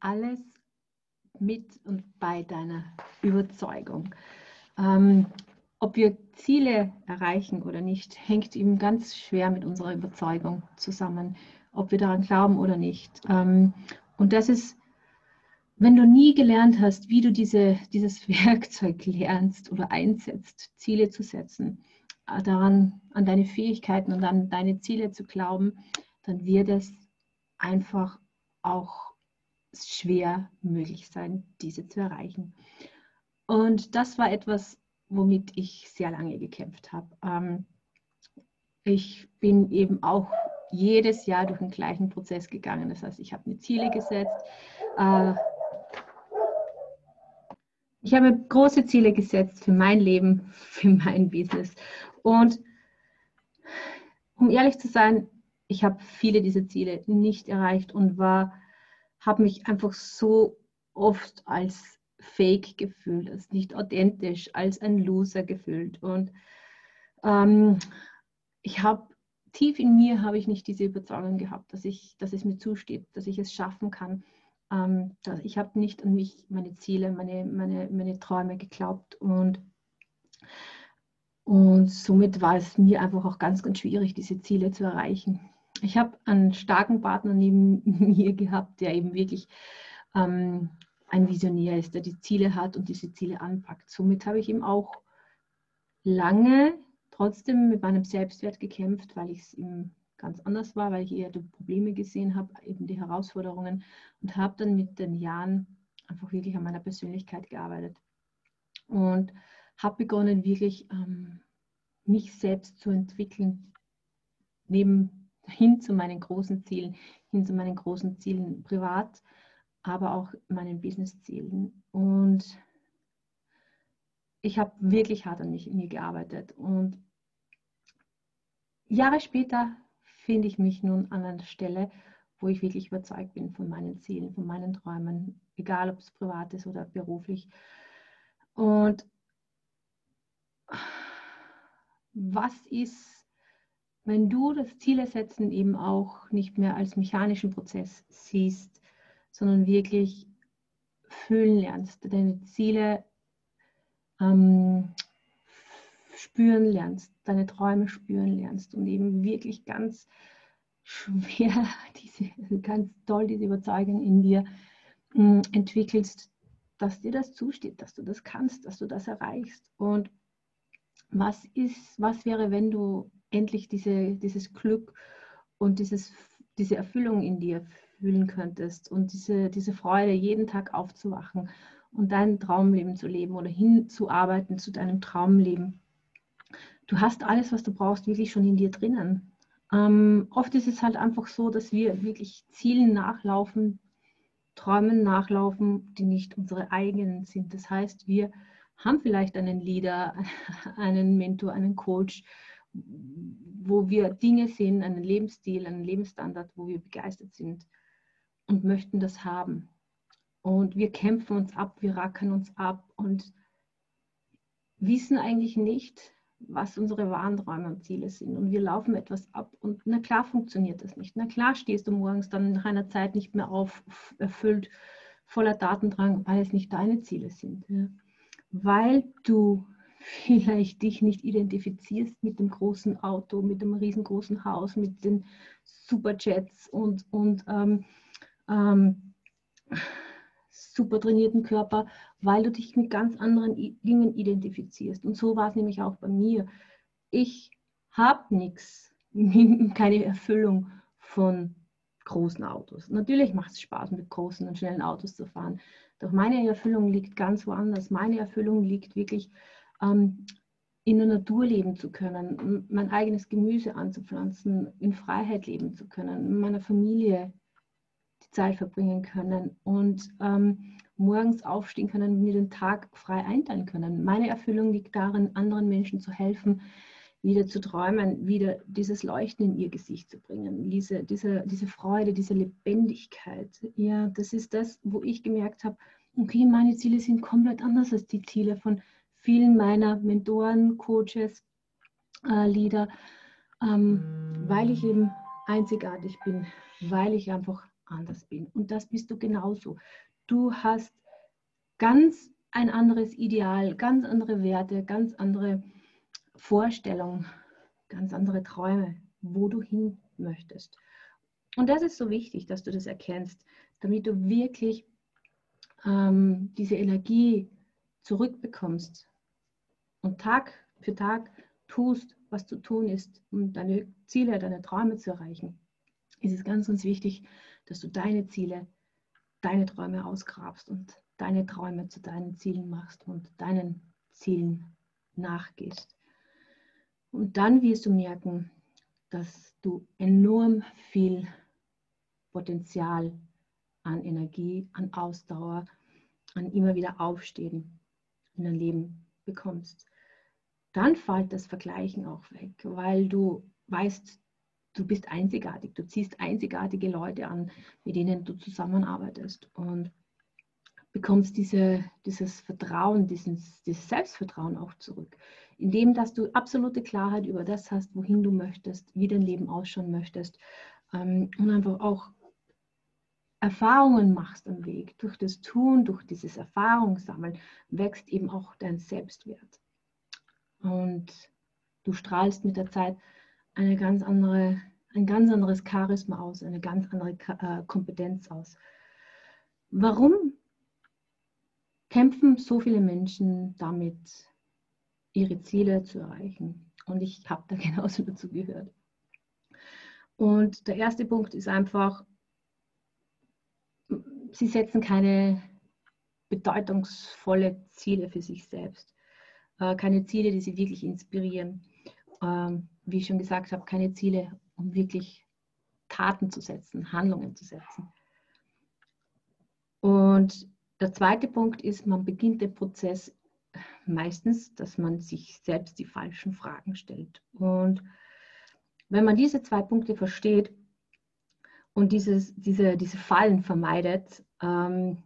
alles mit und bei deiner Überzeugung. Ähm, ob wir Ziele erreichen oder nicht, hängt eben ganz schwer mit unserer Überzeugung zusammen, ob wir daran glauben oder nicht. Ähm, und das ist, wenn du nie gelernt hast, wie du diese, dieses Werkzeug lernst oder einsetzt, Ziele zu setzen, äh, daran, an deine Fähigkeiten und an deine Ziele zu glauben, dann wird es einfach auch schwer möglich sein, diese zu erreichen. Und das war etwas, womit ich sehr lange gekämpft habe. Ähm, ich bin eben auch jedes Jahr durch den gleichen Prozess gegangen. Das heißt, ich habe mir Ziele gesetzt. Äh, ich habe große Ziele gesetzt für mein Leben, für mein Business. Und um ehrlich zu sein, ich habe viele dieser Ziele nicht erreicht und war, habe mich einfach so oft als fake gefühlt, als nicht authentisch, als ein Loser gefühlt. Und ähm, ich habe tief in mir habe ich nicht diese Überzeugung gehabt, dass ich, dass es mir zusteht, dass ich es schaffen kann. Ähm, ich habe nicht an mich, meine Ziele, meine, meine, meine Träume geglaubt und und somit war es mir einfach auch ganz, ganz schwierig, diese Ziele zu erreichen. Ich habe einen starken Partner neben mir gehabt, der eben wirklich ähm, ein Visionär ist, der die Ziele hat und diese Ziele anpackt. Somit habe ich ihm auch lange trotzdem mit meinem Selbstwert gekämpft, weil ich es ihm ganz anders war, weil ich eher die Probleme gesehen habe, eben die Herausforderungen und habe dann mit den Jahren einfach wirklich an meiner Persönlichkeit gearbeitet und habe begonnen, wirklich ähm, mich selbst zu entwickeln, neben hin zu meinen großen Zielen, hin zu meinen großen Zielen privat, aber auch meinen Business-Zielen. Und ich habe wirklich hart an mich, mir gearbeitet. Und Jahre später finde ich mich nun an einer Stelle, wo ich wirklich überzeugt bin von meinen Zielen, von meinen Träumen, egal ob es privat ist oder beruflich. Und was ist, wenn du das Ziele setzen eben auch nicht mehr als mechanischen Prozess siehst, sondern wirklich fühlen lernst, deine Ziele ähm, spüren lernst, deine Träume spüren lernst und eben wirklich ganz schwer, diese, ganz toll diese Überzeugung in dir äh, entwickelst, dass dir das zusteht, dass du das kannst, dass du das erreichst. Und was ist, was wäre, wenn du endlich diese, dieses Glück und dieses, diese Erfüllung in dir fühlen könntest und diese, diese Freude, jeden Tag aufzuwachen und dein Traumleben zu leben oder hinzuarbeiten zu deinem Traumleben du hast alles, was du brauchst, wirklich schon in dir drinnen. Ähm, oft ist es halt einfach so, dass wir wirklich Zielen nachlaufen, Träumen nachlaufen, die nicht unsere eigenen sind. Das heißt, wir haben vielleicht einen Leader, einen Mentor, einen Coach, wo wir Dinge sehen, einen Lebensstil, einen Lebensstandard, wo wir begeistert sind und möchten das haben. Und wir kämpfen uns ab, wir rackern uns ab und wissen eigentlich nicht, was unsere Warnträume und Ziele sind. Und wir laufen etwas ab. Und na klar funktioniert das nicht. Na klar stehst du morgens dann nach einer Zeit nicht mehr auf, erfüllt, voller Datendrang, weil es nicht deine Ziele sind. Ja. Weil du vielleicht dich nicht identifizierst mit dem großen Auto, mit dem riesengroßen Haus, mit den Superjets und, und ähm, ähm, super trainierten Körper, weil du dich mit ganz anderen Dingen identifizierst. Und so war es nämlich auch bei mir. Ich habe nichts, keine Erfüllung von großen Autos. Natürlich macht es Spaß, mit großen und schnellen Autos zu fahren. Doch meine Erfüllung liegt ganz woanders. Meine Erfüllung liegt wirklich ähm, in der Natur leben zu können, mein eigenes Gemüse anzupflanzen, in Freiheit leben zu können, mit meiner Familie die Zeit verbringen können und ähm, morgens aufstehen können mir den Tag frei einteilen können. Meine Erfüllung liegt darin, anderen Menschen zu helfen, wieder zu träumen, wieder dieses Leuchten in ihr Gesicht zu bringen, diese, diese, diese Freude, diese Lebendigkeit. Ja, das ist das, wo ich gemerkt habe, okay, meine Ziele sind komplett anders als die Ziele von vielen meiner Mentoren, Coaches, äh, Leader, ähm, weil ich eben einzigartig bin, weil ich einfach anders bin. Und das bist du genauso. Du hast ganz ein anderes Ideal, ganz andere Werte, ganz andere Vorstellungen, ganz andere Träume, wo du hin möchtest. Und das ist so wichtig, dass du das erkennst, damit du wirklich ähm, diese Energie zurückbekommst und Tag für Tag tust, was zu tun ist, um deine Ziele, deine Träume zu erreichen, ist es ganz, ganz wichtig, dass du deine Ziele, deine Träume ausgrabst und deine Träume zu deinen Zielen machst und deinen Zielen nachgehst. Und dann wirst du merken, dass du enorm viel Potenzial an Energie, an Ausdauer, an immer wieder Aufstehen in dein Leben bekommst. Dann fällt das Vergleichen auch weg, weil du weißt, du bist einzigartig, du ziehst einzigartige Leute an, mit denen du zusammenarbeitest und bekommst diese, dieses Vertrauen, dieses, dieses Selbstvertrauen auch zurück, indem dass du absolute Klarheit über das hast, wohin du möchtest, wie dein Leben ausschauen möchtest ähm, und einfach auch Erfahrungen machst am Weg. Durch das Tun, durch dieses Erfahrungssammeln wächst eben auch dein Selbstwert. Und du strahlst mit der Zeit eine ganz andere, ein ganz anderes Charisma aus, eine ganz andere äh, Kompetenz aus. Warum kämpfen so viele Menschen damit, ihre Ziele zu erreichen? Und ich habe da genauso dazu gehört. Und der erste Punkt ist einfach, sie setzen keine bedeutungsvolle Ziele für sich selbst. Äh, keine Ziele, die sie wirklich inspirieren. Ähm, wie ich schon gesagt habe, keine Ziele, um wirklich Taten zu setzen, Handlungen zu setzen. Und der zweite Punkt ist, man beginnt den Prozess meistens, dass man sich selbst die falschen Fragen stellt. Und wenn man diese zwei Punkte versteht und dieses, diese, diese Fallen vermeidet, ähm,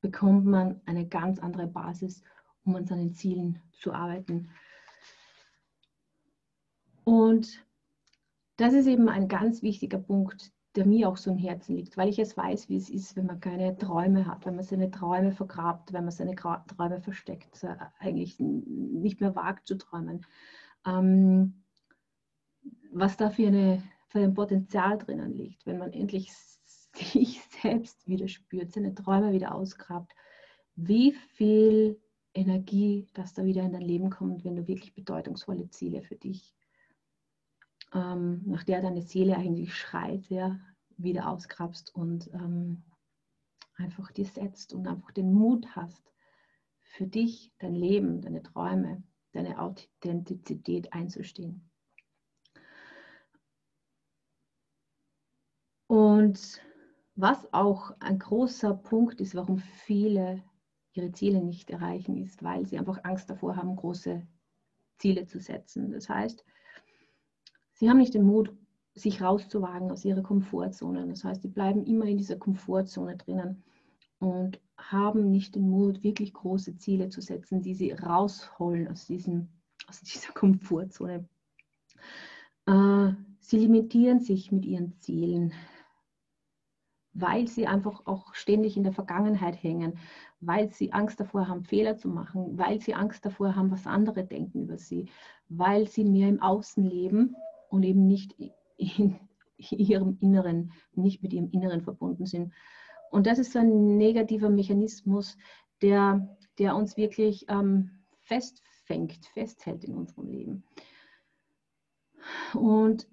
bekommt man eine ganz andere Basis, um an seinen Zielen zu arbeiten. Und das ist eben ein ganz wichtiger Punkt, der mir auch so im Herzen liegt, weil ich es weiß, wie es ist, wenn man keine Träume hat, wenn man seine Träume vergrabt, wenn man seine Träume versteckt, äh, eigentlich nicht mehr wagt zu träumen. Ähm, was da für, eine, für ein Potenzial drinnen liegt, wenn man endlich sich selbst wieder spürt, seine Träume wieder ausgrabt, wie viel Energie, dass da wieder in dein Leben kommt, wenn du wirklich bedeutungsvolle Ziele für dich, ähm, nach der deine Seele eigentlich schreit, ja, wieder ausgrabst und ähm, einfach dir setzt und einfach den Mut hast, für dich, dein Leben, deine Träume, deine Authentizität einzustehen. Und was auch ein großer Punkt ist, warum viele ihre Ziele nicht erreichen, ist, weil sie einfach Angst davor haben, große Ziele zu setzen. Das heißt, sie haben nicht den Mut, sich rauszuwagen aus ihrer Komfortzone. Das heißt, sie bleiben immer in dieser Komfortzone drinnen und haben nicht den Mut, wirklich große Ziele zu setzen, die sie rausholen aus, diesem, aus dieser Komfortzone. Äh, sie limitieren sich mit ihren Zielen weil sie einfach auch ständig in der Vergangenheit hängen, weil sie Angst davor haben, Fehler zu machen, weil sie Angst davor haben, was andere denken über sie, weil sie mehr im Außen leben und eben nicht in ihrem Inneren, nicht mit ihrem Inneren verbunden sind. Und das ist so ein negativer Mechanismus, der, der uns wirklich ähm, festfängt, festhält in unserem Leben. Und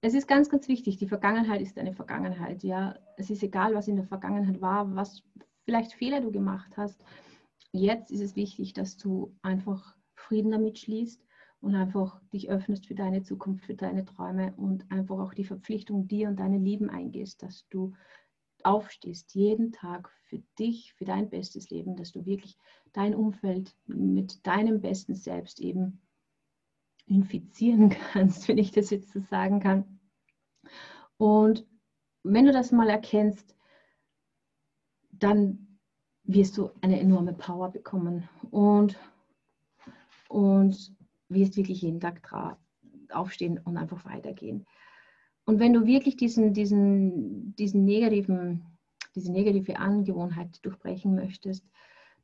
es ist ganz, ganz wichtig, die Vergangenheit ist eine Vergangenheit. Ja, es ist egal, was in der Vergangenheit war, was vielleicht Fehler du gemacht hast. Jetzt ist es wichtig, dass du einfach Frieden damit schließt und einfach dich öffnest für deine Zukunft, für deine Träume und einfach auch die Verpflichtung dir und deine Lieben eingehst, dass du aufstehst jeden Tag für dich, für dein bestes Leben, dass du wirklich dein Umfeld mit deinem besten Selbst eben infizieren kannst, wenn ich das jetzt so sagen kann. Und wenn du das mal erkennst, dann wirst du eine enorme Power bekommen und, und wirst wirklich jeden Tag aufstehen und einfach weitergehen. Und wenn du wirklich diesen, diesen, diesen negativen, diese negative Angewohnheit durchbrechen möchtest,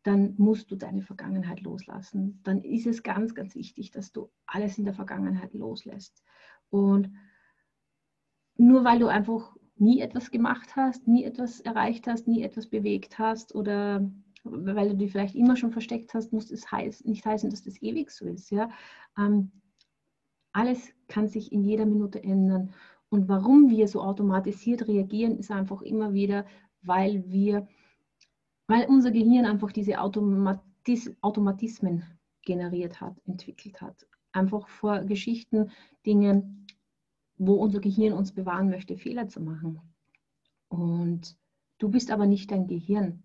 dann musst du deine Vergangenheit loslassen. Dann ist es ganz, ganz wichtig, dass du alles in der Vergangenheit loslässt. Und nur weil du einfach nie etwas gemacht hast, nie etwas erreicht hast, nie etwas bewegt hast oder weil du dich vielleicht immer schon versteckt hast, muss es heiß, nicht heißen, dass das ewig so ist. Ja? Ähm, alles kann sich in jeder Minute ändern. Und warum wir so automatisiert reagieren, ist einfach immer wieder, weil wir weil unser Gehirn einfach diese Automatis Automatismen generiert hat, entwickelt hat. Einfach vor Geschichten, Dingen, wo unser Gehirn uns bewahren möchte, Fehler zu machen. Und du bist aber nicht dein Gehirn.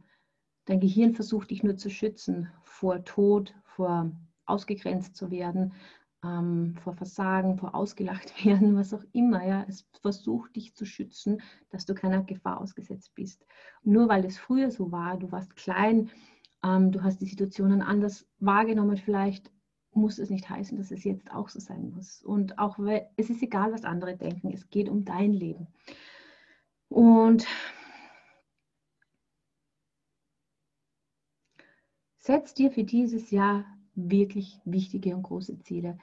Dein Gehirn versucht dich nur zu schützen vor Tod, vor ausgegrenzt zu werden, ähm, vor Versagen, vor ausgelacht werden, was auch immer. Ja. Es versucht dich zu schützen, dass du keiner Gefahr ausgesetzt bist. Nur weil es früher so war, du warst klein, ähm, du hast die Situationen anders wahrgenommen, vielleicht muss es nicht heißen, dass es jetzt auch so sein muss. Und auch es ist egal, was andere denken, es geht um dein Leben. Und setz dir für dieses Jahr wirklich wichtige und große Ziele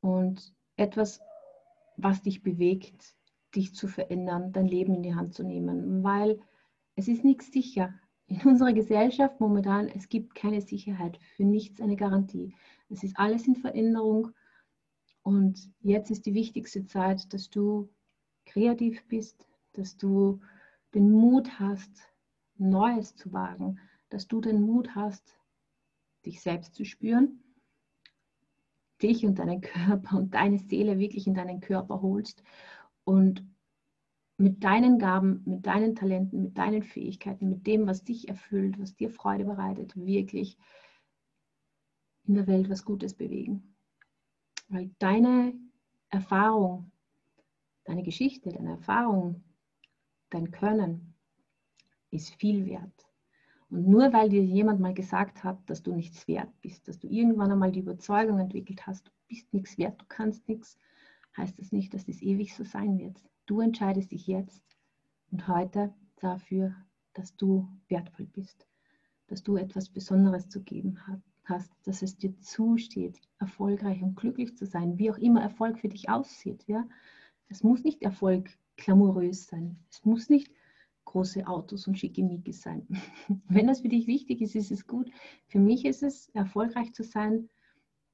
und etwas, was dich bewegt, dich zu verändern, dein Leben in die Hand zu nehmen, weil es ist nichts sicher. In unserer Gesellschaft momentan, es gibt keine Sicherheit, für nichts eine Garantie. Es ist alles in Veränderung und jetzt ist die wichtigste Zeit, dass du kreativ bist, dass du den Mut hast, Neues zu wagen, dass du den Mut hast, dich selbst zu spüren, dich und deinen Körper und deine Seele wirklich in deinen Körper holst und mit deinen Gaben, mit deinen Talenten, mit deinen Fähigkeiten, mit dem, was dich erfüllt, was dir Freude bereitet, wirklich in der Welt was Gutes bewegen. Weil deine Erfahrung, deine Geschichte, deine Erfahrung, dein Können ist viel wert. Und nur weil dir jemand mal gesagt hat, dass du nichts wert bist, dass du irgendwann einmal die Überzeugung entwickelt hast, du bist nichts wert, du kannst nichts, heißt das nicht, dass es ewig so sein wird. Du entscheidest dich jetzt und heute dafür, dass du wertvoll bist, dass du etwas Besonderes zu geben hast, dass es dir zusteht, erfolgreich und glücklich zu sein, wie auch immer Erfolg für dich aussieht. Ja? Es muss nicht Erfolg glamourös sein. Es muss nicht große Autos und Schickimicki sein. Wenn das für dich wichtig ist, ist es gut. Für mich ist es, erfolgreich zu sein,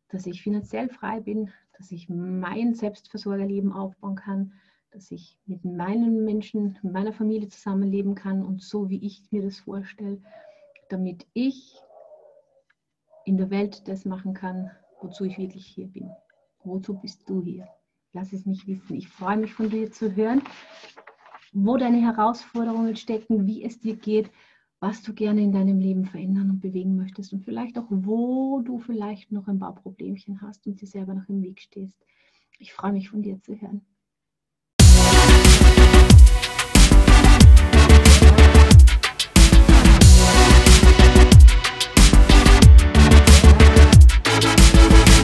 dass ich finanziell frei bin, dass ich mein Selbstversorgerleben aufbauen kann, dass ich mit meinen Menschen, mit meiner Familie zusammenleben kann und so, wie ich mir das vorstelle, damit ich in der Welt das machen kann, wozu ich wirklich hier bin. Wozu bist du hier? Lass es mich wissen. Ich freue mich von dir zu hören wo deine Herausforderungen stecken, wie es dir geht, was du gerne in deinem Leben verändern und bewegen möchtest und vielleicht auch, wo du vielleicht noch ein paar Problemchen hast und dir selber noch im Weg stehst. Ich freue mich von dir zu hören.